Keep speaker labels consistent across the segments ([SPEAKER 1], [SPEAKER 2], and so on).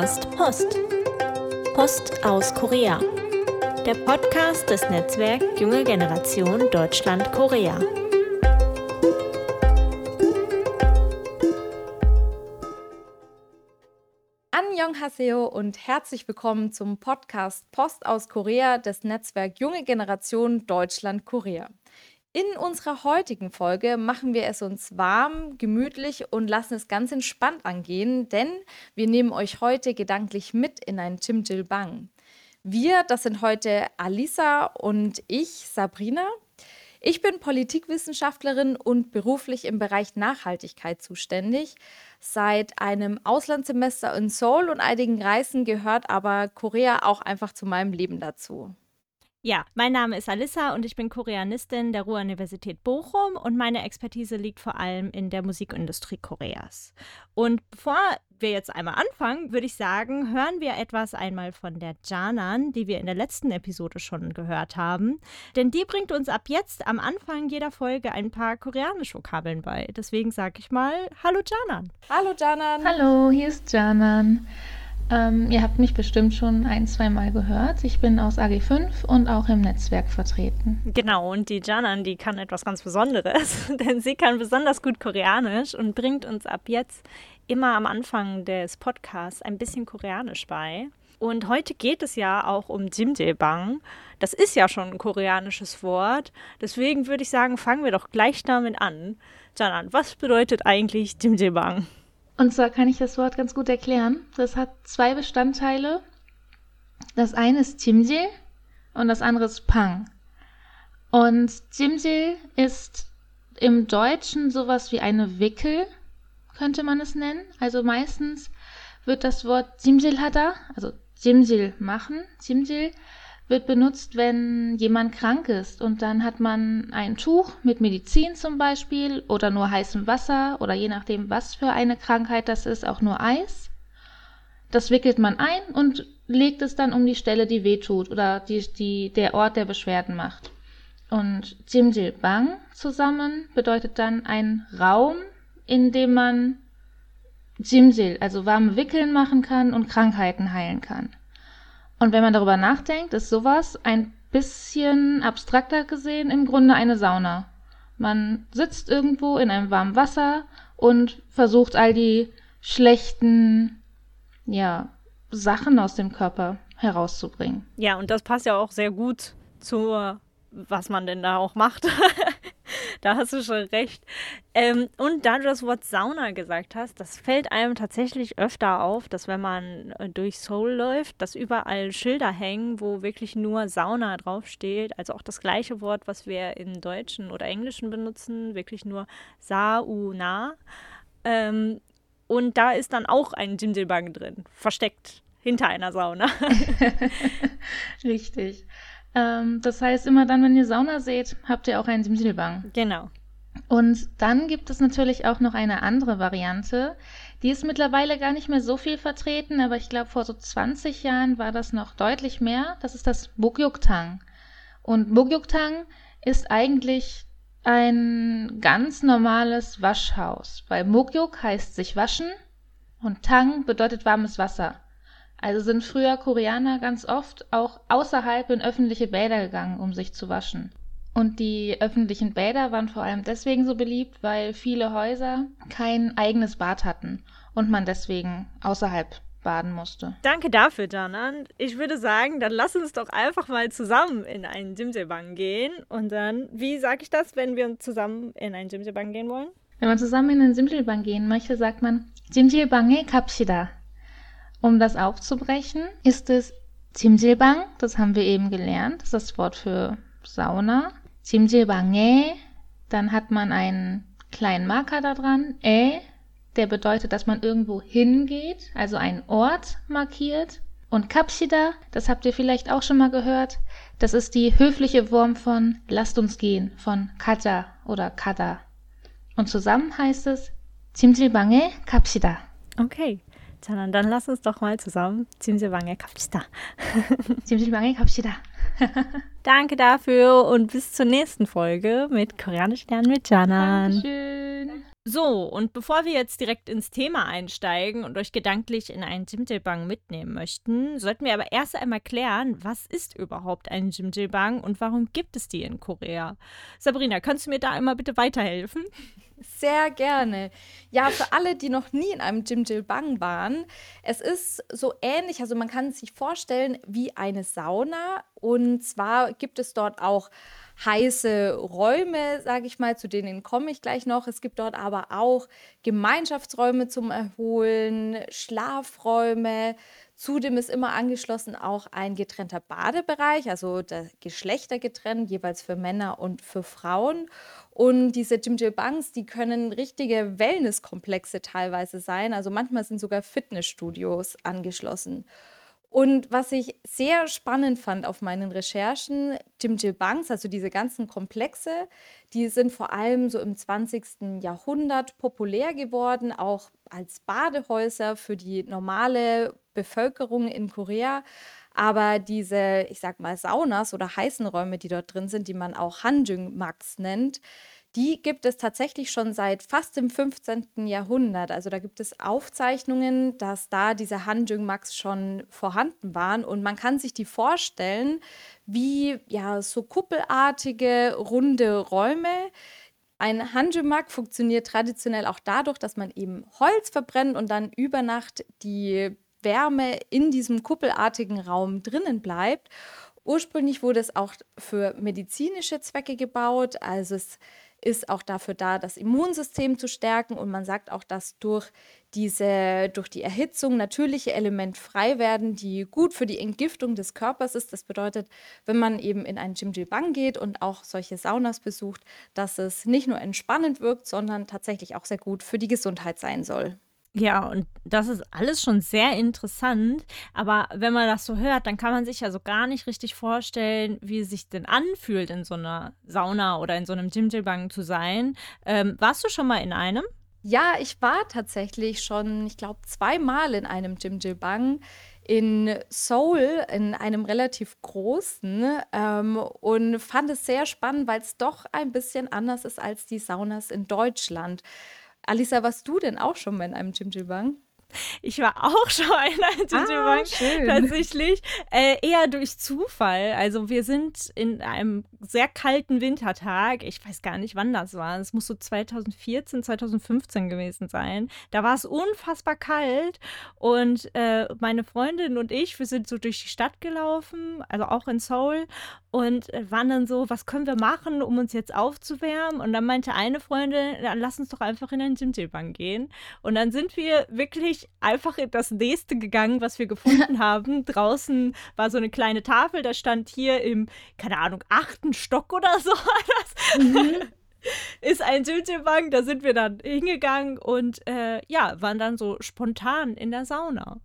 [SPEAKER 1] Podcast Post. Post aus Korea. Der Podcast des Netzwerks Junge Generation Deutschland-Korea.
[SPEAKER 2] Annyeonghaseyo und herzlich willkommen zum Podcast Post aus Korea des Netzwerk Junge Generation Deutschland-Korea. In unserer heutigen Folge machen wir es uns warm, gemütlich und lassen es ganz entspannt angehen, denn wir nehmen euch heute gedanklich mit in ein Chimjilbang. Wir, das sind heute Alisa und ich, Sabrina. Ich bin Politikwissenschaftlerin und beruflich im Bereich Nachhaltigkeit zuständig. Seit einem Auslandssemester in Seoul und einigen Reisen gehört aber Korea auch einfach zu meinem Leben dazu.
[SPEAKER 3] Ja, mein Name ist Alissa und ich bin Koreanistin der Ruhr-Universität Bochum und meine Expertise liegt vor allem in der Musikindustrie Koreas. Und bevor wir jetzt einmal anfangen, würde ich sagen, hören wir etwas einmal von der Janan, die wir in der letzten Episode schon gehört haben. Denn die bringt uns ab jetzt am Anfang jeder Folge ein paar koreanische Vokabeln bei. Deswegen sage ich mal, hallo Janan.
[SPEAKER 2] Hallo Janan.
[SPEAKER 4] Hallo, hier ist Janan. Ähm, ihr habt mich bestimmt schon ein, zwei Mal gehört. Ich bin aus AG5 und auch im Netzwerk vertreten.
[SPEAKER 3] Genau, und die Janan, die kann etwas ganz Besonderes, denn sie kann besonders gut Koreanisch und bringt uns ab jetzt immer am Anfang des Podcasts ein bisschen Koreanisch bei. Und heute geht es ja auch um Jimjaebang. Das ist ja schon ein koreanisches Wort. Deswegen würde ich sagen, fangen wir doch gleich damit an. Janan, was bedeutet eigentlich Jimjaebang?
[SPEAKER 4] Und zwar kann ich das Wort ganz gut erklären. Das hat zwei Bestandteile. Das eine ist Jimjil und das andere ist Pang. Und Jimjil ist im Deutschen sowas wie eine Wickel, könnte man es nennen. Also meistens wird das Wort Jimjil hada, also Jimjil machen, Jimjil wird benutzt, wenn jemand krank ist und dann hat man ein Tuch mit Medizin zum Beispiel oder nur heißem Wasser oder je nachdem, was für eine Krankheit das ist, auch nur Eis. Das wickelt man ein und legt es dann um die Stelle, die wehtut oder die, die, der Ort, der Beschwerden macht. Und Jimjil Bang zusammen bedeutet dann ein Raum, in dem man Jimjil, also warme Wickeln machen kann und Krankheiten heilen kann. Und wenn man darüber nachdenkt, ist sowas ein bisschen abstrakter gesehen im Grunde eine Sauna. Man sitzt irgendwo in einem warmen Wasser und versucht all die schlechten, ja, Sachen aus dem Körper herauszubringen.
[SPEAKER 3] Ja, und das passt ja auch sehr gut zu, was man denn da auch macht. da hast du schon recht. Ähm, und da du das Wort Sauna gesagt hast, das fällt einem tatsächlich öfter auf, dass wenn man äh, durch Seoul läuft, dass überall Schilder hängen, wo wirklich nur Sauna draufsteht. Also auch das gleiche Wort, was wir im Deutschen oder Englischen benutzen, wirklich nur Sauna. Ähm, und da ist dann auch ein Jimjilbang drin, versteckt hinter einer Sauna.
[SPEAKER 4] Richtig. Ähm, das heißt, immer dann, wenn ihr Sauna seht, habt ihr auch einen Simsilbang.
[SPEAKER 3] Genau.
[SPEAKER 4] Und dann gibt es natürlich auch noch eine andere Variante. Die ist mittlerweile gar nicht mehr so viel vertreten, aber ich glaube, vor so 20 Jahren war das noch deutlich mehr. Das ist das Bugyuktang. Und Bugyuktang ist eigentlich ein ganz normales Waschhaus, weil Mugyuk heißt sich waschen und Tang bedeutet warmes Wasser. Also sind früher Koreaner ganz oft auch außerhalb in öffentliche Bäder gegangen, um sich zu waschen. Und die öffentlichen Bäder waren vor allem deswegen so beliebt, weil viele Häuser kein eigenes Bad hatten und man deswegen außerhalb baden musste.
[SPEAKER 3] Danke dafür, Danan. Ich würde sagen, dann lass uns doch einfach mal zusammen in einen Jimjebang gehen. Und dann, wie sage ich das, wenn wir zusammen in einen Jimjebang gehen wollen?
[SPEAKER 4] Wenn man zusammen in einen Jimjebang gehen möchte, sagt man Jimjebange kapshida. Um das aufzubrechen, ist es Zimsilbang, das haben wir eben gelernt, das ist das Wort für Sauna. Zimsilbange, dann hat man einen kleinen Marker da dran, ä, der bedeutet, dass man irgendwo hingeht, also einen Ort markiert. Und Kapsida, das habt ihr vielleicht auch schon mal gehört, das ist die höfliche Form von lasst uns gehen, von Kaja oder Kada. Und zusammen heißt es Zimsilbange Kapsida.
[SPEAKER 3] Okay sondern dann lass uns doch mal zusammen Zimsewange kapsita.
[SPEAKER 4] Zimsewange kapsita.
[SPEAKER 3] Danke dafür und bis zur nächsten Folge mit Koreanisch lernen mit Janan.
[SPEAKER 4] Dankeschön.
[SPEAKER 3] So, und bevor wir jetzt direkt ins Thema einsteigen und euch gedanklich in einen Jimjilbang mitnehmen möchten, sollten wir aber erst einmal klären, was ist überhaupt ein Jimjilbang und warum gibt es die in Korea? Sabrina, kannst du mir da einmal bitte weiterhelfen?
[SPEAKER 2] Sehr gerne. Ja, für alle, die noch nie in einem Jimjilbang waren, es ist so ähnlich, also man kann sich vorstellen wie eine Sauna und zwar gibt es dort auch heiße Räume, sage ich mal, zu denen komme ich gleich noch. Es gibt dort aber auch Gemeinschaftsräume zum Erholen, Schlafräume. Zudem ist immer angeschlossen auch ein getrennter Badebereich, also der Geschlechter getrennt, jeweils für Männer und für Frauen. Und diese Jimjilbangs, die können richtige Wellnesskomplexe teilweise sein. Also manchmal sind sogar Fitnessstudios angeschlossen. Und was ich sehr spannend fand auf meinen Recherchen, Jimjilbangs, also diese ganzen Komplexe, die sind vor allem so im 20. Jahrhundert populär geworden, auch als Badehäuser für die normale Bevölkerung in Korea. Aber diese, ich sag mal, Saunas oder heißen Räume, die dort drin sind, die man auch Hanjung Max nennt, die gibt es tatsächlich schon seit fast dem 15. Jahrhundert. Also da gibt es Aufzeichnungen, dass da diese Hanjung-Max schon vorhanden waren. Und man kann sich die vorstellen wie ja, so kuppelartige, runde Räume. Ein Hanjumak funktioniert traditionell auch dadurch, dass man eben Holz verbrennt und dann über Nacht die Wärme in diesem kuppelartigen Raum drinnen bleibt. Ursprünglich wurde es auch für medizinische Zwecke gebaut, also es ist auch dafür da, das Immunsystem zu stärken. Und man sagt auch, dass durch diese, durch die Erhitzung natürliche Elemente frei werden, die gut für die Entgiftung des Körpers ist. Das bedeutet, wenn man eben in ein Jimjilbang geht und auch solche Saunas besucht, dass es nicht nur entspannend wirkt, sondern tatsächlich auch sehr gut für die Gesundheit sein soll.
[SPEAKER 3] Ja, und das ist alles schon sehr interessant. Aber wenn man das so hört, dann kann man sich ja so gar nicht richtig vorstellen, wie es sich denn anfühlt, in so einer Sauna oder in so einem Jimjilbang zu sein. Ähm, warst du schon mal in einem?
[SPEAKER 2] Ja, ich war tatsächlich schon, ich glaube, zweimal in einem Jimjilbang in Seoul, in einem relativ großen, ähm, und fand es sehr spannend, weil es doch ein bisschen anders ist als die Saunas in Deutschland. Alisa, warst du denn auch schon mal in einem Jimjilbang?
[SPEAKER 3] Ich war auch schon in einem Jimjilbang, ah, tatsächlich. Äh, eher durch Zufall. Also wir sind in einem sehr kalten Wintertag, ich weiß gar nicht, wann das war. Es muss so 2014, 2015 gewesen sein. Da war es unfassbar kalt und äh, meine Freundin und ich, wir sind so durch die Stadt gelaufen, also auch in Seoul und äh, waren dann so, was können wir machen, um uns jetzt aufzuwärmen? Und dann meinte eine Freundin, lass uns doch einfach in ein Jimjilbang gehen. Und dann sind wir wirklich einfach in das nächste gegangen, was wir gefunden haben. Draußen war so eine kleine Tafel, da stand hier im, keine Ahnung, achten Stock oder so. Das mhm. ist ein Jimjilbang. Da sind wir dann hingegangen und äh, ja, waren dann so spontan in der Sauna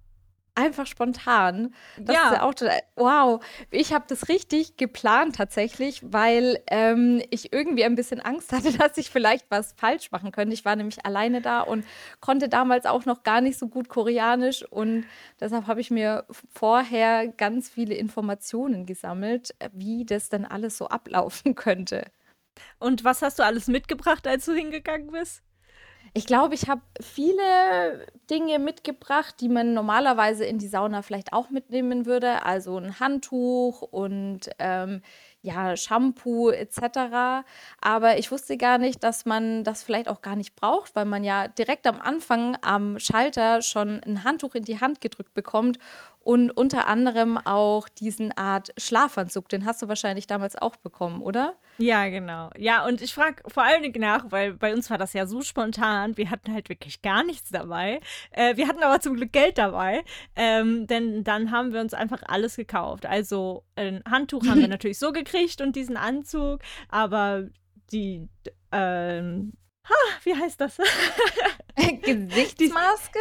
[SPEAKER 2] einfach spontan. Das ja. ist ja auch total, wow. Ich habe das richtig geplant tatsächlich, weil ähm, ich irgendwie ein bisschen Angst hatte, dass ich vielleicht was falsch machen könnte. Ich war nämlich alleine da und konnte damals auch noch gar nicht so gut Koreanisch und deshalb habe ich mir vorher ganz viele Informationen gesammelt, wie das denn alles so ablaufen könnte.
[SPEAKER 3] Und was hast du alles mitgebracht, als du hingegangen bist?
[SPEAKER 2] Ich glaube, ich habe viele Dinge mitgebracht, die man normalerweise in die Sauna vielleicht auch mitnehmen würde. Also ein Handtuch und ähm, ja, Shampoo etc. Aber ich wusste gar nicht, dass man das vielleicht auch gar nicht braucht, weil man ja direkt am Anfang am Schalter schon ein Handtuch in die Hand gedrückt bekommt und unter anderem auch diesen Art Schlafanzug. Den hast du wahrscheinlich damals auch bekommen, oder?
[SPEAKER 3] Ja, genau. Ja, und ich frage vor allen Dingen nach, weil bei uns war das ja so spontan. Wir hatten halt wirklich gar nichts dabei. Äh, wir hatten aber zum Glück Geld dabei, ähm, denn dann haben wir uns einfach alles gekauft. Also ein Handtuch haben wir natürlich so gekriegt und diesen Anzug, aber die, ähm, ha, wie heißt das?
[SPEAKER 2] Gesichtsmaske?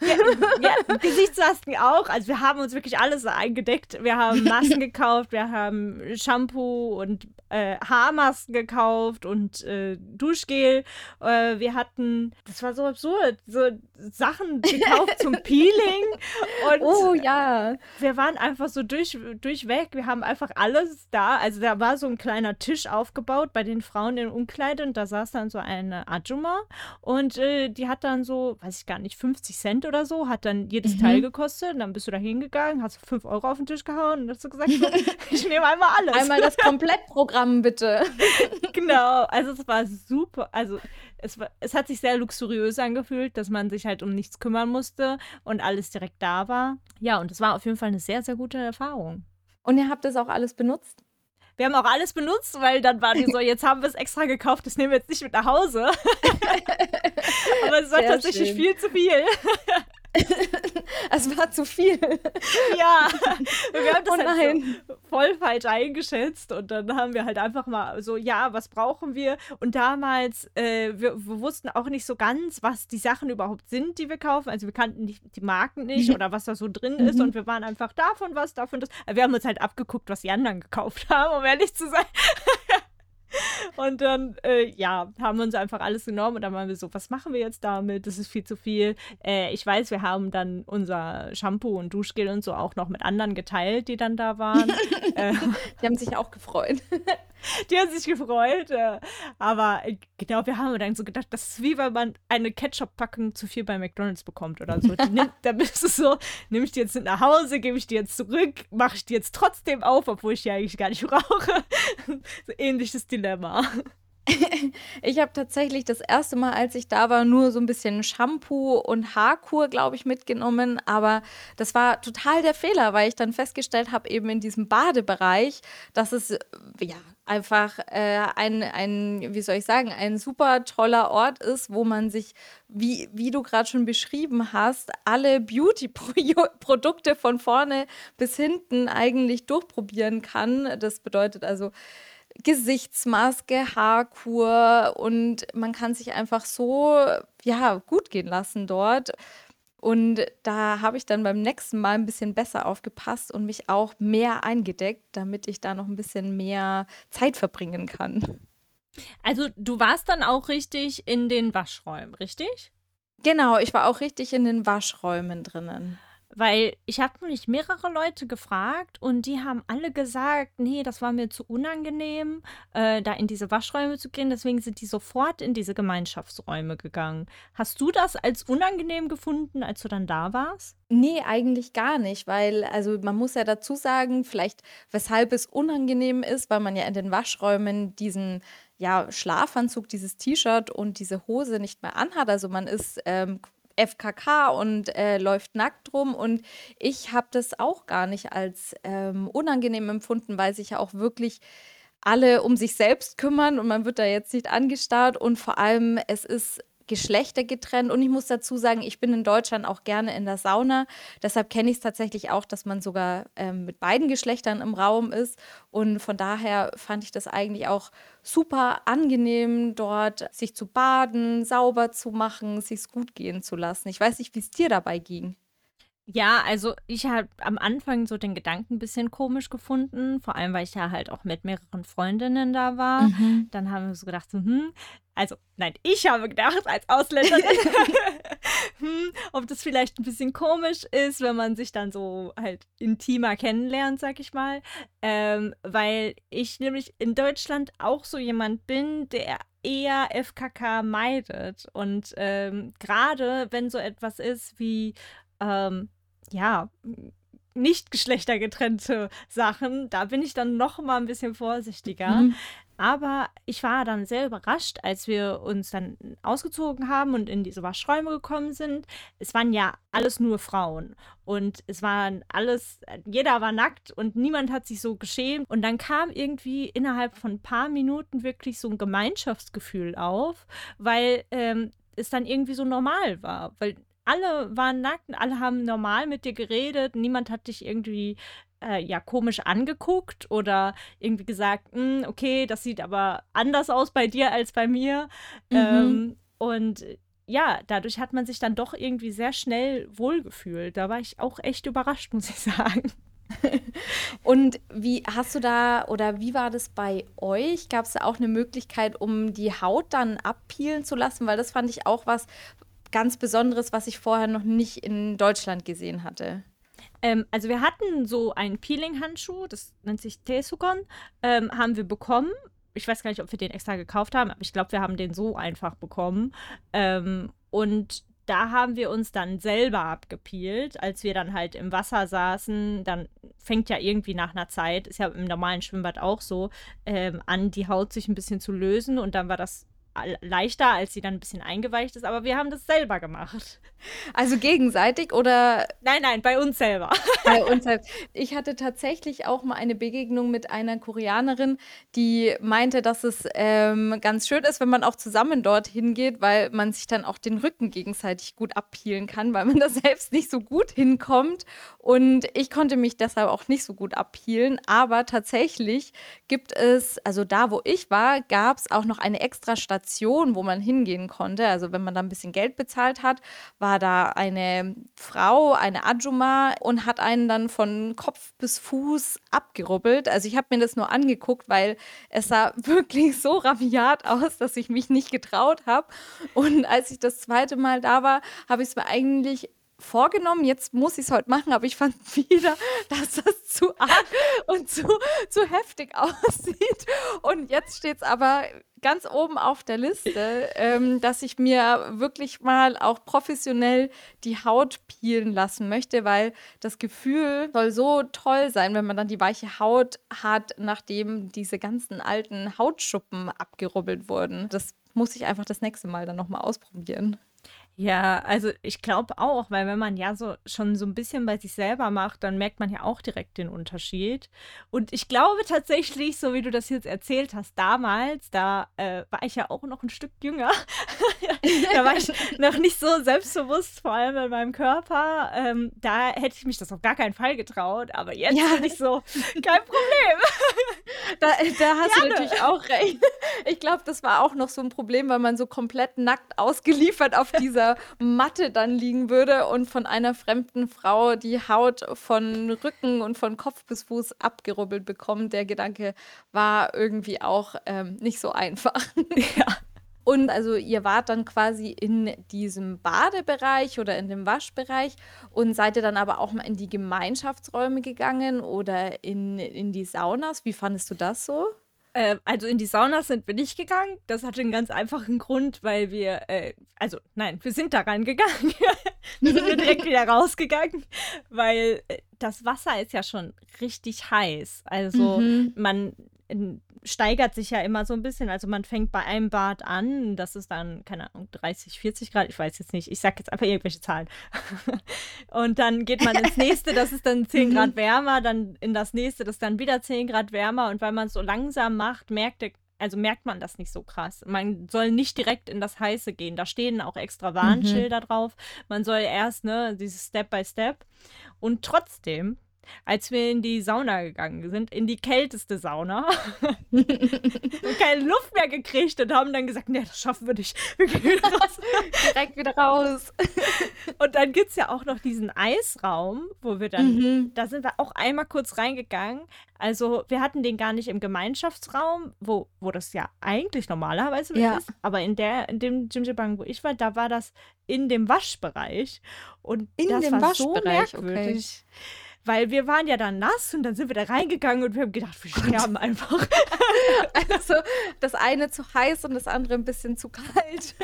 [SPEAKER 3] ja, ja, Gesichtsmasken auch. Also wir haben uns wirklich alles eingedeckt. Wir haben Masken gekauft, wir haben Shampoo und äh, Haarmasken gekauft und äh, Duschgel. Äh, wir hatten, das war so absurd, so Sachen gekauft zum Peeling. Und
[SPEAKER 2] oh ja.
[SPEAKER 3] Wir waren einfach so durch, durchweg. Wir haben einfach alles da. Also da war so ein kleiner Tisch aufgebaut bei den Frauen in Umkleide und da saß dann so eine Ajuma und äh, die hat dann so, weiß ich gar nicht, 50 Cent oder so, hat dann jedes mhm. Teil gekostet. Und dann bist du da hingegangen, hast 5 Euro auf den Tisch gehauen und hast so gesagt, so, ich nehme einmal alles.
[SPEAKER 2] Einmal das Komplettprogramm bitte.
[SPEAKER 3] genau, also es war super. Also es, war, es hat sich sehr luxuriös angefühlt, dass man sich halt um nichts kümmern musste und alles direkt da war. Ja, und es war auf jeden Fall eine sehr, sehr gute Erfahrung.
[SPEAKER 2] Und ihr habt das auch alles benutzt?
[SPEAKER 3] Wir haben auch alles benutzt, weil dann war die so, jetzt haben wir es extra gekauft, das nehmen wir jetzt nicht mit nach Hause. Aber es war Sehr tatsächlich schön. viel zu viel.
[SPEAKER 2] es war zu viel.
[SPEAKER 3] Ja, wir haben das oh halt so voll falsch eingeschätzt und dann haben wir halt einfach mal so, ja, was brauchen wir? Und damals, äh, wir, wir, wussten auch nicht so ganz, was die Sachen überhaupt sind, die wir kaufen. Also wir kannten die, die Marken nicht oder was da so drin ist mhm. und wir waren einfach davon was, davon das. Wir haben uns halt abgeguckt, was die anderen gekauft haben, um ehrlich zu sein. Und dann, äh, ja, haben wir uns einfach alles genommen und dann waren wir so, was machen wir jetzt damit? Das ist viel zu viel. Äh, ich weiß, wir haben dann unser Shampoo und Duschgel und so auch noch mit anderen geteilt, die dann da waren.
[SPEAKER 2] äh, die haben sich auch gefreut.
[SPEAKER 3] Die haben sich gefreut. Äh, aber äh, genau, wir haben dann so gedacht, das ist wie wenn man eine Ketchup-Packung zu viel bei McDonalds bekommt oder so. Nimmt, da bist du so, nehme ich die jetzt mit nach Hause, gebe ich die jetzt zurück, mache ich die jetzt trotzdem auf, obwohl ich die eigentlich gar nicht brauche. so ähnliches Dilemma.
[SPEAKER 2] ich habe tatsächlich das erste Mal, als ich da war, nur so ein bisschen Shampoo und Haarkur, glaube ich, mitgenommen. Aber das war total der Fehler, weil ich dann festgestellt habe, eben in diesem Badebereich, dass es ja einfach äh, ein, ein, wie soll ich sagen, ein super toller Ort ist, wo man sich, wie, wie du gerade schon beschrieben hast, alle Beauty-Produkte von vorne bis hinten eigentlich durchprobieren kann. Das bedeutet also, Gesichtsmaske, Haarkur und man kann sich einfach so ja gut gehen lassen dort. Und da habe ich dann beim nächsten Mal ein bisschen besser aufgepasst und mich auch mehr eingedeckt, damit ich da noch ein bisschen mehr Zeit verbringen kann.
[SPEAKER 3] Also du warst dann auch richtig in den Waschräumen, richtig?
[SPEAKER 2] Genau, ich war auch richtig in den Waschräumen drinnen.
[SPEAKER 3] Weil ich habe mich mehrere Leute gefragt und die haben alle gesagt, nee, das war mir zu unangenehm, äh, da in diese Waschräume zu gehen. Deswegen sind die sofort in diese Gemeinschaftsräume gegangen. Hast du das als unangenehm gefunden, als du dann da warst?
[SPEAKER 2] Nee, eigentlich gar nicht, weil, also man muss ja dazu sagen, vielleicht weshalb es unangenehm ist, weil man ja in den Waschräumen diesen ja, Schlafanzug, dieses T-Shirt und diese Hose nicht mehr anhat. Also man ist ähm, FKK und äh, läuft nackt rum. Und ich habe das auch gar nicht als ähm, unangenehm empfunden, weil sich ja auch wirklich alle um sich selbst kümmern und man wird da jetzt nicht angestarrt. Und vor allem, es ist Geschlechter getrennt. Und ich muss dazu sagen, ich bin in Deutschland auch gerne in der Sauna. Deshalb kenne ich es tatsächlich auch, dass man sogar ähm, mit beiden Geschlechtern im Raum ist. Und von daher fand ich das eigentlich auch super angenehm, dort sich zu baden, sauber zu machen, sich gut gehen zu lassen. Ich weiß nicht, wie es dir dabei ging.
[SPEAKER 3] Ja, also ich habe am Anfang so den Gedanken ein bisschen komisch gefunden, vor allem weil ich ja halt auch mit mehreren Freundinnen da war. Mhm. Dann haben wir so gedacht, so, hm, also nein, ich habe gedacht als Ausländerin, hm, ob das vielleicht ein bisschen komisch ist, wenn man sich dann so halt intimer kennenlernt, sag ich mal. Ähm, weil ich nämlich in Deutschland auch so jemand bin, der eher FKK meidet. Und ähm, gerade wenn so etwas ist wie ähm, ja, nicht geschlechtergetrennte Sachen, da bin ich dann noch mal ein bisschen vorsichtiger. Mhm. Aber ich war dann sehr überrascht, als wir uns dann ausgezogen haben und in diese Waschräume gekommen sind. Es waren ja alles nur Frauen und es waren alles, jeder war nackt und niemand hat sich so geschämt. Und dann kam irgendwie innerhalb von ein paar Minuten wirklich so ein Gemeinschaftsgefühl auf, weil ähm, es dann irgendwie so normal war. Weil alle waren nackt und alle haben normal mit dir geredet. Niemand hat dich irgendwie äh, ja komisch angeguckt oder irgendwie gesagt, hm, okay, das sieht aber anders aus bei dir als bei mir. Mhm. Ähm, und ja, dadurch hat man sich dann doch irgendwie sehr schnell wohlgefühlt. Da war ich auch echt überrascht, muss ich sagen.
[SPEAKER 2] Und wie hast du da oder wie war das bei euch? Gab es da auch eine Möglichkeit, um die Haut dann abpeelen zu lassen? Weil das fand ich auch was ganz Besonderes, was ich vorher noch nicht in Deutschland gesehen hatte.
[SPEAKER 3] Ähm, also wir hatten so einen Peeling-Handschuh, das nennt sich Tesukon, ähm, haben wir bekommen. Ich weiß gar nicht, ob wir den extra gekauft haben, aber ich glaube, wir haben den so einfach bekommen. Ähm, und da haben wir uns dann selber abgepielt, als wir dann halt im Wasser saßen. Dann fängt ja irgendwie nach einer Zeit, ist ja im normalen Schwimmbad auch so, ähm, an, die Haut sich ein bisschen zu lösen. Und dann war das leichter, als sie dann ein bisschen eingeweicht ist, aber wir haben das selber gemacht.
[SPEAKER 2] Also gegenseitig oder?
[SPEAKER 3] Nein, nein, bei uns selber.
[SPEAKER 2] Bei uns selbst. Ich hatte tatsächlich auch mal eine Begegnung mit einer Koreanerin, die meinte, dass es ähm, ganz schön ist, wenn man auch zusammen dorthin geht, weil man sich dann auch den Rücken gegenseitig gut abpielen kann, weil man da selbst nicht so gut hinkommt. Und ich konnte mich deshalb auch nicht so gut abpielen. Aber tatsächlich gibt es, also da, wo ich war, gab es auch noch eine extra Station Station, wo man hingehen konnte. Also wenn man da ein bisschen Geld bezahlt hat, war da eine Frau, eine Ajuma und hat einen dann von Kopf bis Fuß abgerubbelt. Also ich habe mir das nur angeguckt, weil es sah wirklich so rabiat aus, dass ich mich nicht getraut habe. Und als ich das zweite Mal da war, habe ich es mir eigentlich vorgenommen, jetzt muss ich es heute machen, aber ich fand wieder, dass das zu arg und zu, zu heftig aussieht. Und jetzt steht es aber ganz oben auf der Liste, ähm, dass ich mir wirklich mal auch professionell die Haut peelen lassen möchte, weil das Gefühl soll so toll sein, wenn man dann die weiche Haut hat, nachdem diese ganzen alten Hautschuppen abgerubbelt wurden. Das muss ich einfach das nächste Mal dann nochmal ausprobieren.
[SPEAKER 3] Ja, also ich glaube auch, weil wenn man ja so schon so ein bisschen bei sich selber macht, dann merkt man ja auch direkt den Unterschied. Und ich glaube tatsächlich, so wie du das jetzt erzählt hast, damals, da äh, war ich ja auch noch ein Stück jünger. da war ich noch nicht so selbstbewusst, vor allem in meinem Körper. Ähm, da hätte ich mich das auf gar keinen Fall getraut. Aber jetzt ja. bin ich so, kein Problem.
[SPEAKER 2] da, da hast Gerne. du natürlich auch recht. Ich glaube, das war auch noch so ein Problem, weil man so komplett nackt ausgeliefert auf dieser dieser Matte dann liegen würde und von einer fremden Frau die Haut von Rücken und von Kopf bis Fuß abgerubbelt bekommt. Der Gedanke war irgendwie auch ähm, nicht so einfach. ja. Und also ihr wart dann quasi in diesem Badebereich oder in dem Waschbereich und seid ihr dann aber auch mal in die Gemeinschaftsräume gegangen oder in, in die Saunas. Wie fandest du das so?
[SPEAKER 3] Äh, also in die Sauna sind wir nicht gegangen. Das hatte einen ganz einfachen Grund, weil wir, äh, also nein, wir sind da reingegangen. wir sind direkt wieder rausgegangen, weil äh, das Wasser ist ja schon richtig heiß. Also mhm. man steigert sich ja immer so ein bisschen. Also man fängt bei einem Bad an, das ist dann, keine Ahnung, 30, 40 Grad, ich weiß jetzt nicht. Ich sage jetzt einfach irgendwelche Zahlen. und dann geht man ins nächste, das ist dann 10 Grad mhm. wärmer, dann in das nächste, das ist dann wieder 10 Grad wärmer. Und weil man es so langsam macht, merkt der also merkt man das nicht so krass. Man soll nicht direkt in das Heiße gehen. Da stehen auch extra Warnschilder mhm. drauf. Man soll erst, ne, dieses Step by Step. Und trotzdem als wir in die Sauna gegangen sind, in die kälteste Sauna, keine Luft mehr gekriegt und haben dann gesagt, nee, das schaffen wir nicht. Wir gehen
[SPEAKER 2] wieder raus. Direkt wieder raus.
[SPEAKER 3] und dann gibt es ja auch noch diesen Eisraum, wo wir dann, mhm. da sind wir auch einmal kurz reingegangen. Also wir hatten den gar nicht im Gemeinschaftsraum, wo, wo das ja eigentlich normalerweise ja. ist, aber in der, in dem Jimjibang, wo ich war, da war das in dem Waschbereich. Und in das dem war Waschbereich, so merkwürdig. Okay weil wir waren ja dann nass und dann sind wir da reingegangen und wir haben gedacht, wir sterben einfach.
[SPEAKER 2] also das eine zu heiß und das andere ein bisschen zu kalt.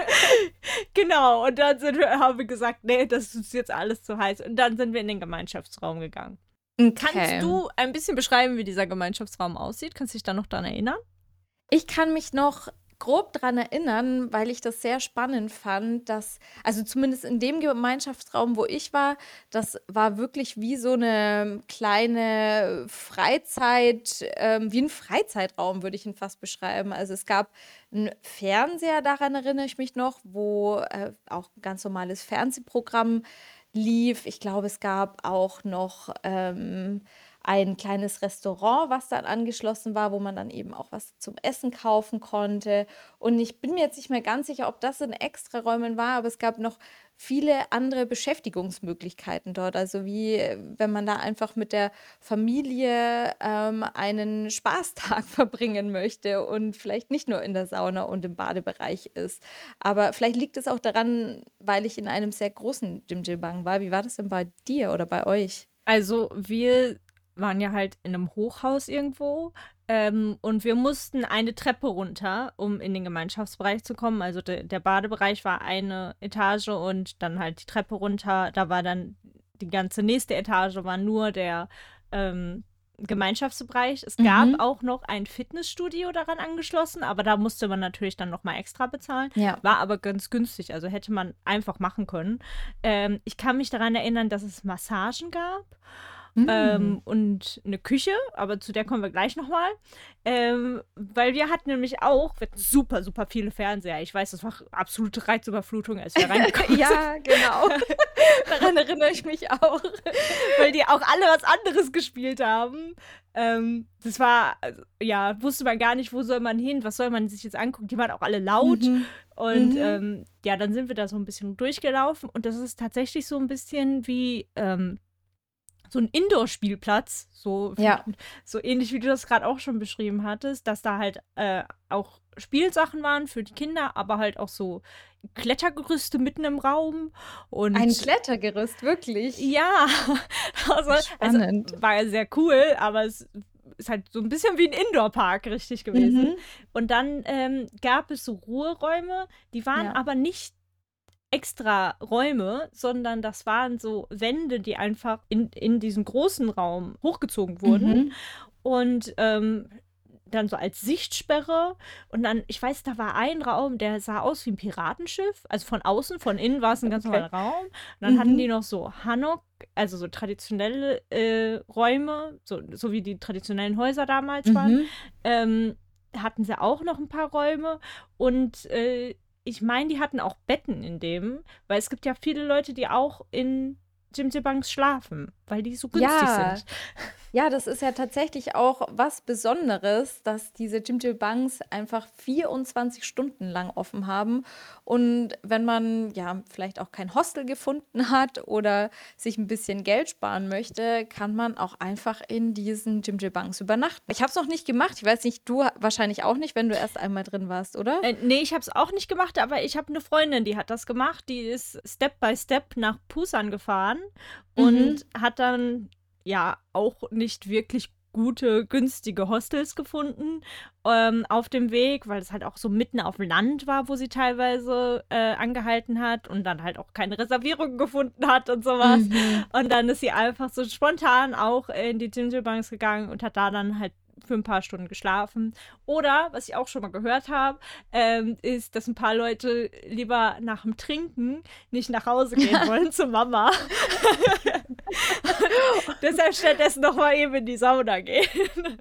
[SPEAKER 3] genau, und dann sind wir, haben wir gesagt, nee, das ist jetzt alles zu heiß. Und dann sind wir in den Gemeinschaftsraum gegangen. Okay. Kannst du ein bisschen beschreiben, wie dieser Gemeinschaftsraum aussieht? Kannst du dich da noch daran erinnern?
[SPEAKER 2] Ich kann mich noch grob daran erinnern, weil ich das sehr spannend fand, dass, also zumindest in dem Gemeinschaftsraum, wo ich war, das war wirklich wie so eine kleine Freizeit, ähm, wie ein Freizeitraum, würde ich ihn fast beschreiben. Also es gab einen Fernseher, daran erinnere ich mich noch, wo äh, auch ein ganz normales Fernsehprogramm lief. Ich glaube, es gab auch noch ähm, ein kleines Restaurant, was dann angeschlossen war, wo man dann eben auch was zum Essen kaufen konnte. Und ich bin mir jetzt nicht mehr ganz sicher, ob das in Extraräumen war, aber es gab noch viele andere Beschäftigungsmöglichkeiten dort. Also wie wenn man da einfach mit der Familie ähm, einen Spaßtag verbringen möchte und vielleicht nicht nur in der Sauna und im Badebereich ist. Aber vielleicht liegt es auch daran, weil ich in einem sehr großen Dimjilbang war. Wie war das denn bei dir oder bei euch?
[SPEAKER 3] Also wir waren ja halt in einem Hochhaus irgendwo ähm, und wir mussten eine Treppe runter, um in den Gemeinschaftsbereich zu kommen. Also de der Badebereich war eine Etage und dann halt die Treppe runter. Da war dann die ganze nächste Etage, war nur der ähm, Gemeinschaftsbereich. Es gab
[SPEAKER 2] Mhm.
[SPEAKER 3] auch noch ein Fitnessstudio daran angeschlossen, aber da musste man natürlich dann nochmal extra bezahlen.
[SPEAKER 2] Ja.
[SPEAKER 3] War aber ganz günstig, also hätte man einfach machen können. Ähm, ich kann mich daran erinnern, dass es Massagen gab
[SPEAKER 2] Mhm.
[SPEAKER 3] ähm, und eine Küche, aber zu der kommen wir gleich nochmal. Ähm, weil wir hatten nämlich auch, wir hatten super, super viele Fernseher. Ich weiß, das war absolute Reizüberflutung, als wir reingekommen sind.
[SPEAKER 2] ja, genau. Daran erinnere ich mich auch.
[SPEAKER 3] weil die auch alle was anderes gespielt haben. Ähm, das war, also, ja, wusste man gar nicht, wo soll man hin, was soll man sich jetzt angucken. Die waren auch alle laut.
[SPEAKER 2] Mhm.
[SPEAKER 3] Und
[SPEAKER 2] Mhm.
[SPEAKER 3] ähm, ja, dann sind wir da so ein bisschen durchgelaufen. Und das ist tatsächlich so ein bisschen wie ähm, so ein Indoor-Spielplatz. So,
[SPEAKER 2] Ja.
[SPEAKER 3] so ähnlich wie du das gerade auch schon beschrieben hattest, dass da halt äh, auch Spielsachen waren für die Kinder, aber halt auch so Klettergerüste mitten im Raum. Und
[SPEAKER 2] Ein Klettergerüst, wirklich.
[SPEAKER 3] ja, also, also
[SPEAKER 2] Spannend.
[SPEAKER 3] war ja sehr cool, aber es ist halt so ein bisschen wie ein Indoor-Park richtig gewesen.
[SPEAKER 2] Mhm.
[SPEAKER 3] Und dann ähm, gab es so Ruheräume, die waren
[SPEAKER 2] Ja.
[SPEAKER 3] aber nicht extra Räume, sondern das waren so Wände, die einfach in, in diesen großen Raum hochgezogen wurden.
[SPEAKER 2] Mhm.
[SPEAKER 3] Und ähm, dann so als Sichtsperre. Und dann, ich weiß, da war ein Raum, der sah aus wie ein Piratenschiff. Also von außen, von innen war es ein ganz
[SPEAKER 2] Okay.
[SPEAKER 3] normaler Raum. Und dann
[SPEAKER 2] Mhm.
[SPEAKER 3] hatten die noch so Hanok, also so traditionelle äh, Räume, so, so wie die traditionellen Häuser damals waren.
[SPEAKER 2] Mhm.
[SPEAKER 3] Ähm, hatten sie auch noch ein paar Räume. Und äh, ich meine, die hatten auch Betten in dem, weil es gibt ja viele Leute, die auch in Jimjibangs schlafen, weil die so günstig
[SPEAKER 2] Ja.
[SPEAKER 3] sind.
[SPEAKER 2] Ja, das ist ja tatsächlich auch was Besonderes, dass diese Jimjil Banks einfach 24 Stunden lang offen haben. Und wenn man ja vielleicht auch kein Hostel gefunden hat oder sich ein bisschen Geld sparen möchte, kann man auch einfach in diesen Jimjil Banks übernachten. Ich habe es noch nicht gemacht. Ich weiß nicht, du wahrscheinlich auch nicht, wenn du erst einmal drin warst, oder?
[SPEAKER 3] Äh, nee, ich habe es auch nicht gemacht, aber ich habe eine Freundin, die hat das gemacht. Die ist Step by Step nach Busan gefahren und hat dann ja auch nicht wirklich gute, günstige Hostels gefunden ähm, auf dem Weg, weil es halt auch so mitten auf Land war, wo sie teilweise äh, angehalten hat und dann halt auch keine Reservierung gefunden hat und sowas.
[SPEAKER 2] Mhm.
[SPEAKER 3] Und dann ist sie einfach so spontan auch in die Jimjilbangs gegangen und hat da dann halt für ein paar Stunden geschlafen. Oder, was ich auch schon mal gehört habe, ähm, ist, dass ein paar Leute lieber nach dem Trinken nicht nach Hause gehen wollen zu Mama. Deshalb stattdessen noch mal eben in die Sauna gehen.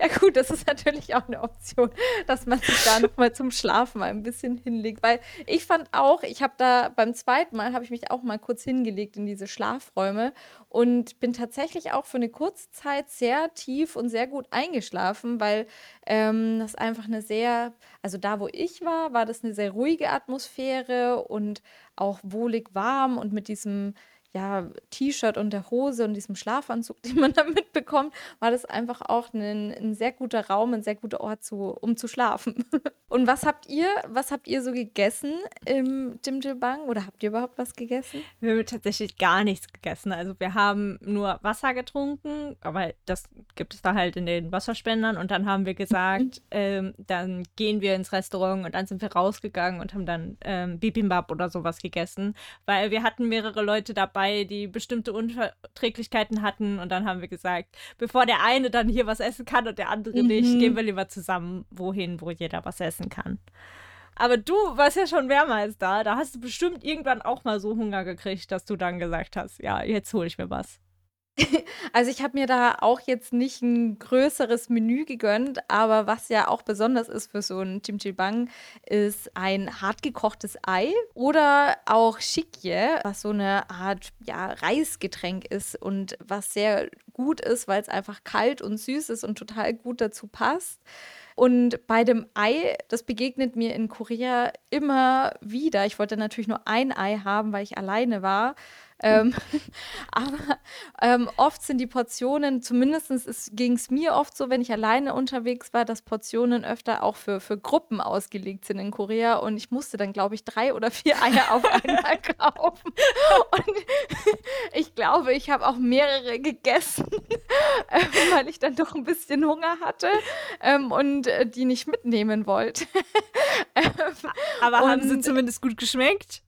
[SPEAKER 2] Ja gut, das ist natürlich auch eine Option, dass man sich da noch mal zum Schlafen ein bisschen hinlegt, weil ich fand auch, ich habe da beim zweiten Mal habe ich mich auch mal kurz hingelegt in diese Schlafräume und bin tatsächlich auch für eine kurze Zeit sehr tief und sehr gut eingeschlafen, weil ähm, das einfach eine sehr, also da wo ich war, war das eine sehr ruhige Atmosphäre und auch wohlig warm und mit diesem ja, T-Shirt und der Hose und diesem Schlafanzug, den man da mitbekommt, war das einfach auch ein, ein sehr guter Raum, ein sehr guter Ort, zu, um zu schlafen. Und was habt ihr, was habt ihr so gegessen im Jimjilbang oder habt ihr überhaupt was gegessen?
[SPEAKER 3] Wir haben tatsächlich gar nichts gegessen. Also wir haben nur Wasser getrunken, aber das gibt es da halt in den Wasserspendern. Und dann haben wir gesagt, ähm, dann gehen wir ins Restaurant und dann sind wir rausgegangen und haben dann ähm, Bibimbap oder sowas gegessen, weil wir hatten mehrere Leute dabei, die bestimmte Unverträglichkeiten hatten. Und dann haben wir gesagt, bevor der eine dann hier was essen kann und der andere nicht,
[SPEAKER 2] Mhm.
[SPEAKER 3] gehen wir lieber zusammen wohin, wo jeder was essen kann. Aber du warst ja schon mehrmals da. Da hast du bestimmt irgendwann auch mal so Hunger gekriegt, dass du dann gesagt hast, ja, jetzt hole ich mir was.
[SPEAKER 2] Also ich habe mir da auch jetzt nicht ein größeres Menü gegönnt, aber was ja auch besonders ist für so ein Chimchilbang, ist ein hartgekochtes Ei oder auch Shikye, was so eine Art ja, Reisgetränk ist und was sehr gut ist, weil es einfach kalt und süß ist und total gut dazu passt. Und bei dem Ei, das begegnet mir in Korea immer wieder. Ich wollte natürlich nur ein Ei haben, weil ich alleine war. Ähm, aber ähm, oft sind die Portionen, zumindest ging es mir oft so, wenn ich alleine unterwegs war, dass Portionen öfter auch für, für Gruppen ausgelegt sind in Korea. Und ich musste dann, glaube ich, drei oder vier Eier auf einmal kaufen. Und ich glaube, ich habe auch mehrere gegessen, äh, weil ich dann doch ein bisschen Hunger hatte ähm, und äh, die nicht mitnehmen wollte.
[SPEAKER 3] aber und, haben sie zumindest gut geschmeckt?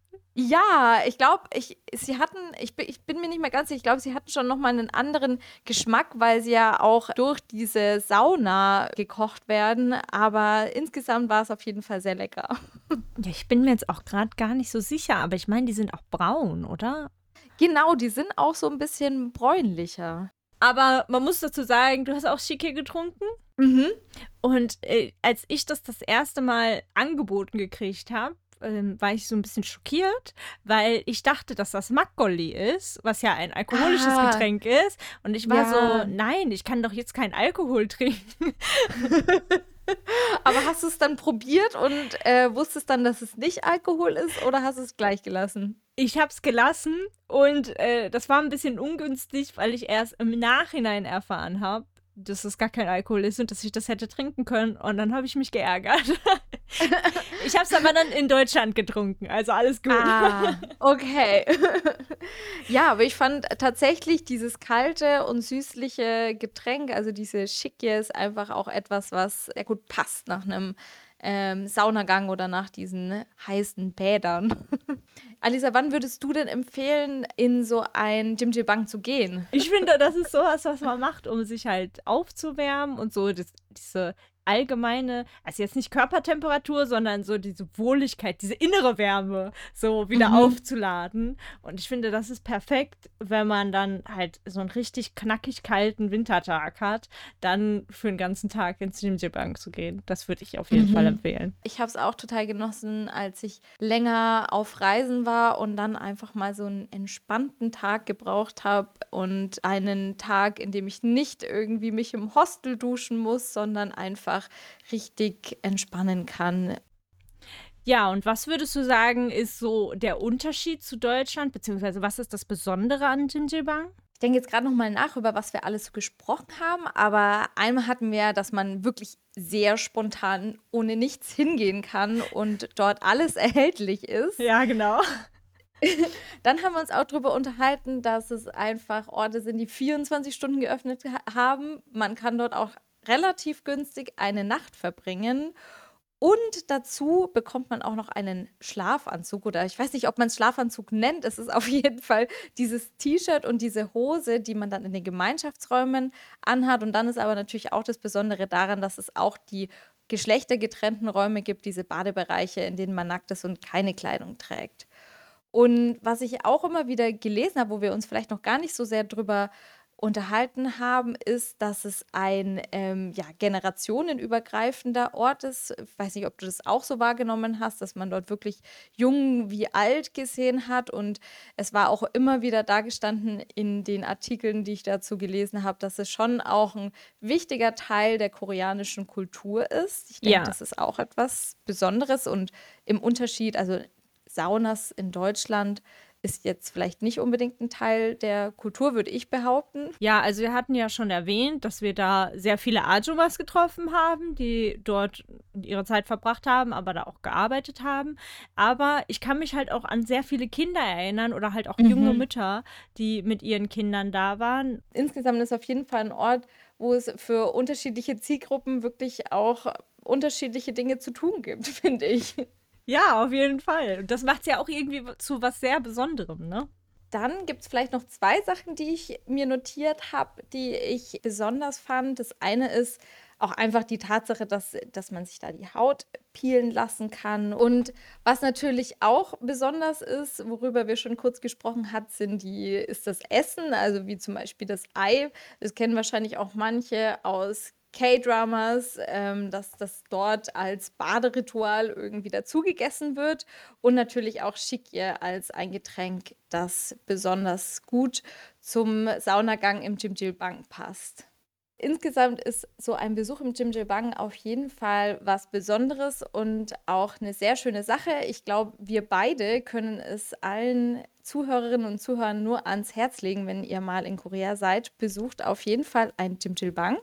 [SPEAKER 2] Ja, ich glaube, ich, sie hatten, ich, ich bin mir nicht mehr ganz sicher, ich glaube, sie hatten schon nochmal einen anderen Geschmack, weil sie ja auch durch diese Sauna gekocht werden. Aber insgesamt war es auf jeden Fall sehr lecker.
[SPEAKER 3] Ja, ich bin mir jetzt auch gerade gar nicht so sicher, aber ich meine, die sind auch braun, oder?
[SPEAKER 2] Genau, die sind auch so ein bisschen bräunlicher.
[SPEAKER 3] Aber man muss dazu sagen, du hast auch Schicke getrunken.
[SPEAKER 2] Mhm.
[SPEAKER 3] Und äh, als ich das das erste Mal angeboten gekriegt habe, ähm, war ich so ein bisschen schockiert, weil ich dachte, dass das Makgolli ist, was ja ein alkoholisches ah. Getränk ist. Und ich war ja. so, nein, ich kann doch jetzt keinen Alkohol trinken.
[SPEAKER 2] Aber hast du es dann probiert und äh, wusstest dann, dass es nicht Alkohol ist oder hast du es gleich gelassen?
[SPEAKER 3] Ich habe es gelassen und äh, das war ein bisschen ungünstig, weil ich erst im Nachhinein erfahren habe, dass es gar kein Alkohol ist und dass ich das hätte trinken können. Und dann habe ich mich geärgert. ich habe es aber dann in Deutschland getrunken, also alles gut.
[SPEAKER 2] Ah, okay. ja, aber ich fand tatsächlich dieses kalte und süßliche Getränk, also diese Schicke, ist einfach auch etwas, was sehr gut passt nach einem ähm, Saunagang oder nach diesen heißen Bädern. Alisa, wann würdest du denn empfehlen, in so ein Jimjilbang zu gehen?
[SPEAKER 3] Ich finde, das ist sowas, was man macht, um sich halt aufzuwärmen und so das, diese allgemeine, also jetzt nicht Körpertemperatur, sondern so diese Wohligkeit, diese innere Wärme so wieder mhm. aufzuladen. Und ich finde, das ist perfekt, wenn man dann halt so einen richtig knackig kalten Wintertag hat, dann für den ganzen Tag ins Jimjilbang zu gehen. Das würde ich auf jeden mhm. Fall empfehlen.
[SPEAKER 2] Ich habe es auch total genossen, als ich länger auf Reisen war und dann einfach mal so einen entspannten Tag gebraucht habe und einen Tag, in dem ich nicht irgendwie mich im Hostel duschen muss, sondern einfach einfach richtig entspannen kann.
[SPEAKER 3] Ja, und was würdest du sagen, ist so der Unterschied zu Deutschland, beziehungsweise was ist das Besondere an Jinjilbang?
[SPEAKER 2] Ich denke jetzt gerade noch mal nach, über was wir alles so gesprochen haben, aber einmal hatten wir, dass man wirklich sehr spontan ohne nichts hingehen kann und dort alles erhältlich ist.
[SPEAKER 3] Ja, genau.
[SPEAKER 2] Dann haben wir uns auch darüber unterhalten, dass es einfach Orte sind, die 24 Stunden geöffnet haben. Man kann dort auch relativ günstig eine Nacht verbringen. Und dazu bekommt man auch noch einen Schlafanzug oder ich weiß nicht, ob man es Schlafanzug nennt. Es ist auf jeden Fall dieses T-Shirt und diese Hose, die man dann in den Gemeinschaftsräumen anhat. Und dann ist aber natürlich auch das Besondere daran, dass es auch die geschlechtergetrennten Räume gibt, diese Badebereiche, in denen man nackt ist und keine Kleidung trägt. Und was ich auch immer wieder gelesen habe, wo wir uns vielleicht noch gar nicht so sehr drüber unterhalten haben, ist, dass es ein ähm, ja, generationenübergreifender Ort ist. Ich weiß nicht, ob du das auch so wahrgenommen hast, dass man dort wirklich jung wie alt gesehen hat. Und es war auch immer wieder dargestanden in den Artikeln, die ich dazu gelesen habe, dass es schon auch ein wichtiger Teil der koreanischen Kultur ist. Ich denke, ja. das ist auch etwas Besonderes und im Unterschied, also Saunas in Deutschland ist jetzt vielleicht nicht unbedingt ein Teil der Kultur, würde ich behaupten.
[SPEAKER 3] Ja, also wir hatten ja schon erwähnt, dass wir da sehr viele Ajumas getroffen haben, die dort ihre Zeit verbracht haben, aber da auch gearbeitet haben. Aber ich kann mich halt auch an sehr viele Kinder erinnern oder halt auch mhm. junge Mütter, die mit ihren Kindern da waren.
[SPEAKER 2] Insgesamt ist auf jeden Fall ein Ort, wo es für unterschiedliche Zielgruppen wirklich auch unterschiedliche Dinge zu tun gibt, finde ich.
[SPEAKER 3] Ja, auf jeden Fall. Und das macht es ja auch irgendwie zu was sehr Besonderem, ne?
[SPEAKER 2] Dann gibt es vielleicht noch zwei Sachen, die ich mir notiert habe, die ich besonders fand. Das eine ist auch einfach die Tatsache, dass, dass man sich da die Haut peelen lassen kann. Und was natürlich auch besonders ist, worüber wir schon kurz gesprochen haben, sind die, ist das Essen, also wie zum Beispiel das Ei. Das kennen wahrscheinlich auch manche aus K-Dramas, ähm, dass das dort als Baderitual irgendwie dazugegessen wird und natürlich auch Shikye als ein Getränk, das besonders gut zum Saunagang im Jimjilbang passt. Insgesamt ist so ein Besuch im Jimjilbang auf jeden Fall was Besonderes und auch eine sehr schöne Sache. Ich glaube, wir beide können es allen Zuhörerinnen und Zuhörern nur ans Herz legen, wenn ihr mal in Korea seid. Besucht auf jeden Fall ein Jimjilbang.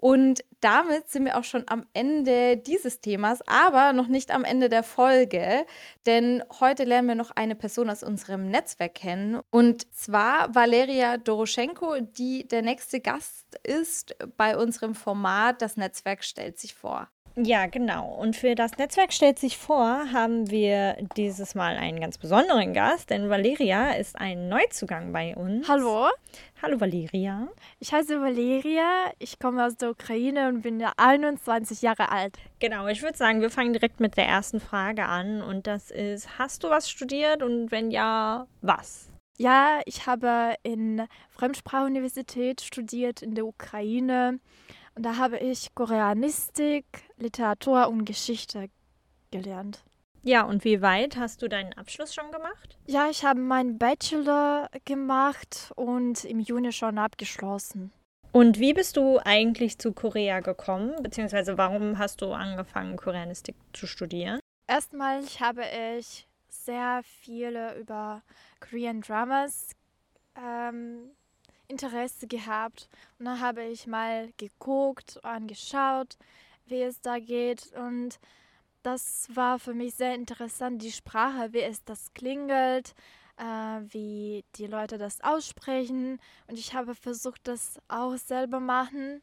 [SPEAKER 2] Und damit sind wir auch schon am Ende dieses Themas, aber noch nicht am Ende der Folge, denn heute lernen wir noch eine Person aus unserem Netzwerk kennen und zwar Valeria Doroschenko, die der nächste Gast ist bei unserem Format Das Netzwerk stellt sich vor.
[SPEAKER 3] Ja, genau. Und für das Netzwerk stellt sich vor, haben wir dieses Mal einen ganz besonderen Gast, denn Valeria ist ein Neuzugang bei uns.
[SPEAKER 5] Hallo.
[SPEAKER 3] Hallo Valeria.
[SPEAKER 5] Ich heiße Valeria, ich komme aus der Ukraine und bin 21 Jahre alt.
[SPEAKER 3] Genau, ich würde sagen, wir fangen direkt mit der ersten Frage an und das ist, hast du was studiert und wenn ja, was?
[SPEAKER 5] Ja, ich habe in Fremdsprachuniversität studiert in der Ukraine. Und da habe ich Koreanistik, Literatur und Geschichte gelernt.
[SPEAKER 3] Ja, und wie weit hast du deinen Abschluss schon gemacht?
[SPEAKER 5] Ja, ich habe meinen Bachelor gemacht und im Juni schon abgeschlossen.
[SPEAKER 3] Und wie bist du eigentlich zu Korea gekommen? Beziehungsweise warum hast du angefangen, Koreanistik zu studieren?
[SPEAKER 5] Erstmal habe ich sehr viele über Korean Dramas ähm, Interesse gehabt. Und dann habe ich mal geguckt, angeschaut, wie es da geht. Und das war für mich sehr interessant, die Sprache, wie es das klingelt, äh, wie die Leute das aussprechen. Und ich habe versucht, das auch selber machen.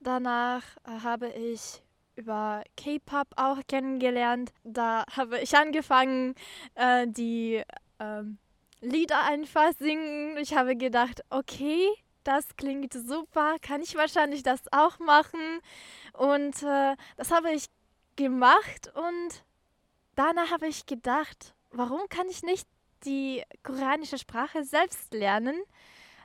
[SPEAKER 5] Danach äh, habe ich über K-Pop auch kennengelernt. Da habe ich angefangen, äh, die ähm, Lieder einfach singen. Ich habe gedacht, okay, das klingt super, kann ich wahrscheinlich das auch machen. Und äh, das habe ich gemacht und danach habe ich gedacht, warum kann ich nicht die koreanische Sprache selbst lernen?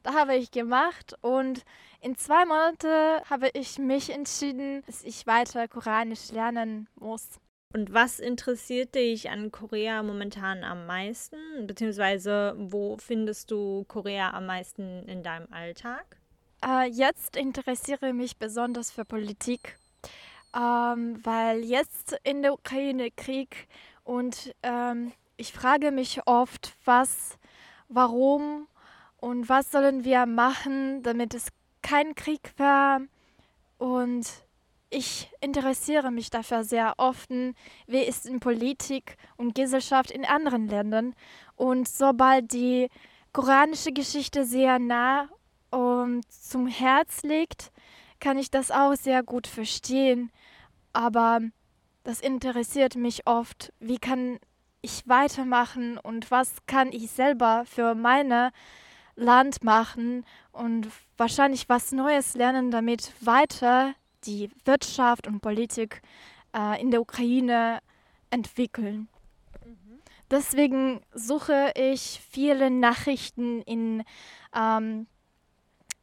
[SPEAKER 5] Da habe ich gemacht und in zwei Monaten habe ich mich entschieden, dass ich weiter Koreanisch lernen muss.
[SPEAKER 3] Und was interessiert dich an Korea momentan am meisten? Beziehungsweise wo findest du Korea am meisten in deinem Alltag?
[SPEAKER 5] Äh, jetzt interessiere ich mich besonders für Politik, ähm, weil jetzt in der Ukraine Krieg und ähm, ich frage mich oft, was, warum und was sollen wir machen, damit es kein Krieg war und ich interessiere mich dafür sehr oft, wie ist in Politik und Gesellschaft in anderen Ländern. Und sobald die koranische Geschichte sehr nah um, zum Herz liegt, kann ich das auch sehr gut verstehen. Aber das interessiert mich oft, wie kann ich weitermachen und was kann ich selber für meine Land machen und wahrscheinlich was Neues lernen, damit weiter die Wirtschaft und Politik äh, in der Ukraine entwickeln. Deswegen suche ich viele Nachrichten in, ähm,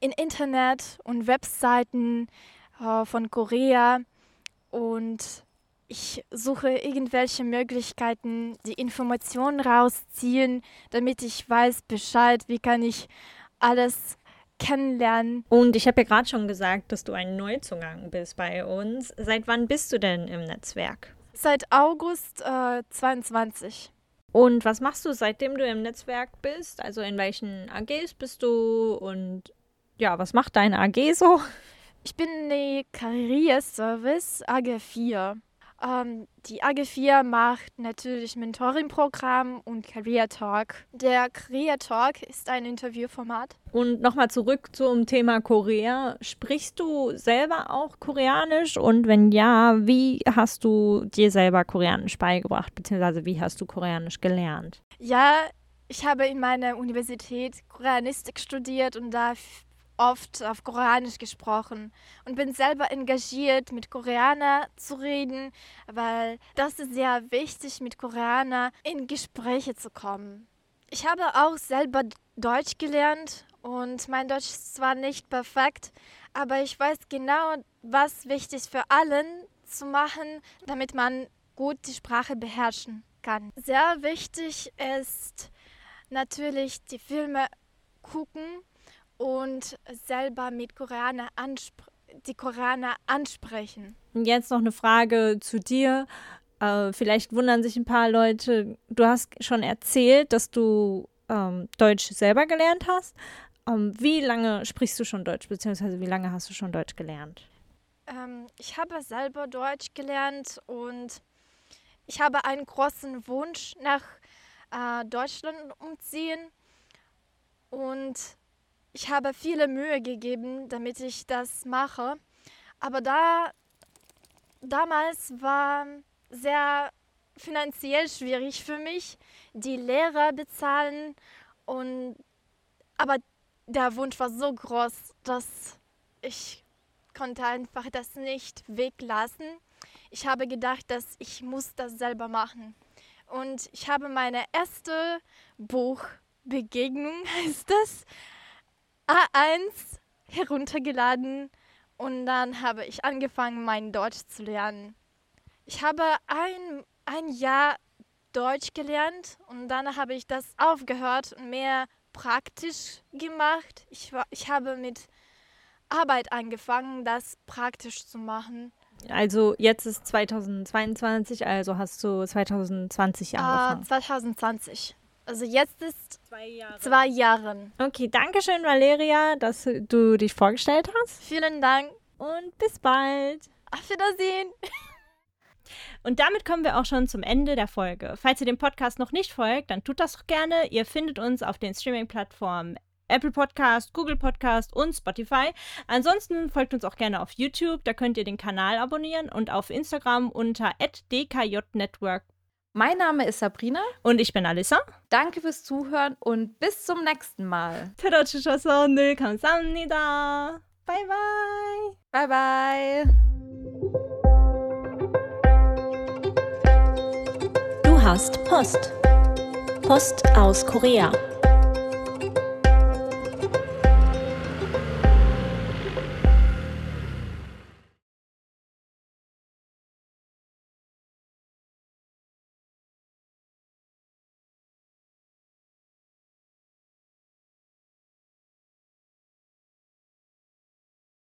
[SPEAKER 5] in Internet und Webseiten äh, von Korea und ich suche irgendwelche Möglichkeiten, die Informationen rausziehen, damit ich weiß Bescheid, wie kann ich alles kennenlernen.
[SPEAKER 3] Und ich habe ja gerade schon gesagt, dass du ein Neuzugang bist bei uns. Seit wann bist du denn im Netzwerk?
[SPEAKER 5] Seit August äh, 22.
[SPEAKER 3] Und was machst du, seitdem du im Netzwerk bist? Also in welchen AGs bist du und ja, was macht deine AG so?
[SPEAKER 5] Ich bin die Karriereservice AG 4. Ähm, die AG4 macht natürlich Mentoring-Programm und Career Talk. Der Career Talk ist ein Interviewformat.
[SPEAKER 3] Und nochmal zurück zum Thema Korea. Sprichst du selber auch Koreanisch? Und wenn ja, wie hast du dir selber Koreanisch beigebracht? Beziehungsweise wie hast du Koreanisch gelernt?
[SPEAKER 5] Ja, ich habe in meiner Universität Koreanistik studiert und da oft auf Koreanisch gesprochen und bin selber engagiert, mit Koreaner zu reden, weil das ist sehr wichtig, mit Koreaner in Gespräche zu kommen. Ich habe auch selber Deutsch gelernt und mein Deutsch ist zwar nicht perfekt, aber ich weiß genau, was wichtig für allen zu machen, damit man gut die Sprache beherrschen kann. Sehr wichtig ist natürlich die Filme gucken und selber mit Koreaner die Koreaner ansprechen.
[SPEAKER 3] Und jetzt noch eine Frage zu dir. Äh, vielleicht wundern sich ein paar Leute. Du hast schon erzählt, dass du ähm, Deutsch selber gelernt hast. Ähm, wie lange sprichst du schon Deutsch, beziehungsweise wie lange hast du schon Deutsch gelernt?
[SPEAKER 5] Ähm, ich habe selber Deutsch gelernt und ich habe einen großen Wunsch nach äh, Deutschland umziehen und ich habe viele Mühe gegeben, damit ich das mache. Aber da damals war sehr finanziell schwierig für mich, die Lehrer bezahlen und aber der Wunsch war so groß, dass ich konnte einfach das nicht weglassen. Ich habe gedacht, dass ich muss das selber machen. Und ich habe meine erste Buchbegegnung, heißt das, A1 heruntergeladen und dann habe ich angefangen, mein Deutsch zu lernen. Ich habe ein, ein Jahr Deutsch gelernt und dann habe ich das aufgehört und mehr praktisch gemacht. Ich, war, ich habe mit Arbeit angefangen, das praktisch zu machen.
[SPEAKER 3] Also jetzt ist 2022, also hast du 2020 ah, angefangen.
[SPEAKER 5] Uh, 2020. Also jetzt ist zwei Jahre. zwei Jahren.
[SPEAKER 3] Okay, danke schön, Valeria, dass du dich vorgestellt hast.
[SPEAKER 5] Vielen Dank.
[SPEAKER 3] Und bis bald.
[SPEAKER 5] Auf Wiedersehen.
[SPEAKER 3] Und damit kommen wir auch schon zum Ende der Folge. Falls ihr dem Podcast noch nicht folgt, dann tut das doch gerne. Ihr findet uns auf den Streaming-Plattformen Apple Podcast, Google Podcast und Spotify. Ansonsten folgt uns auch gerne auf YouTube, da könnt ihr den Kanal abonnieren und auf Instagram unter @dkjnetwork.
[SPEAKER 2] Mein Name ist Sabrina.
[SPEAKER 3] Und ich bin Alissa.
[SPEAKER 2] Danke fürs Zuhören und bis zum nächsten Mal.
[SPEAKER 3] 들어주셔서 늘 감사합니다. Bye bye.
[SPEAKER 2] Bye bye.
[SPEAKER 1] Du hast Post. Post aus Korea.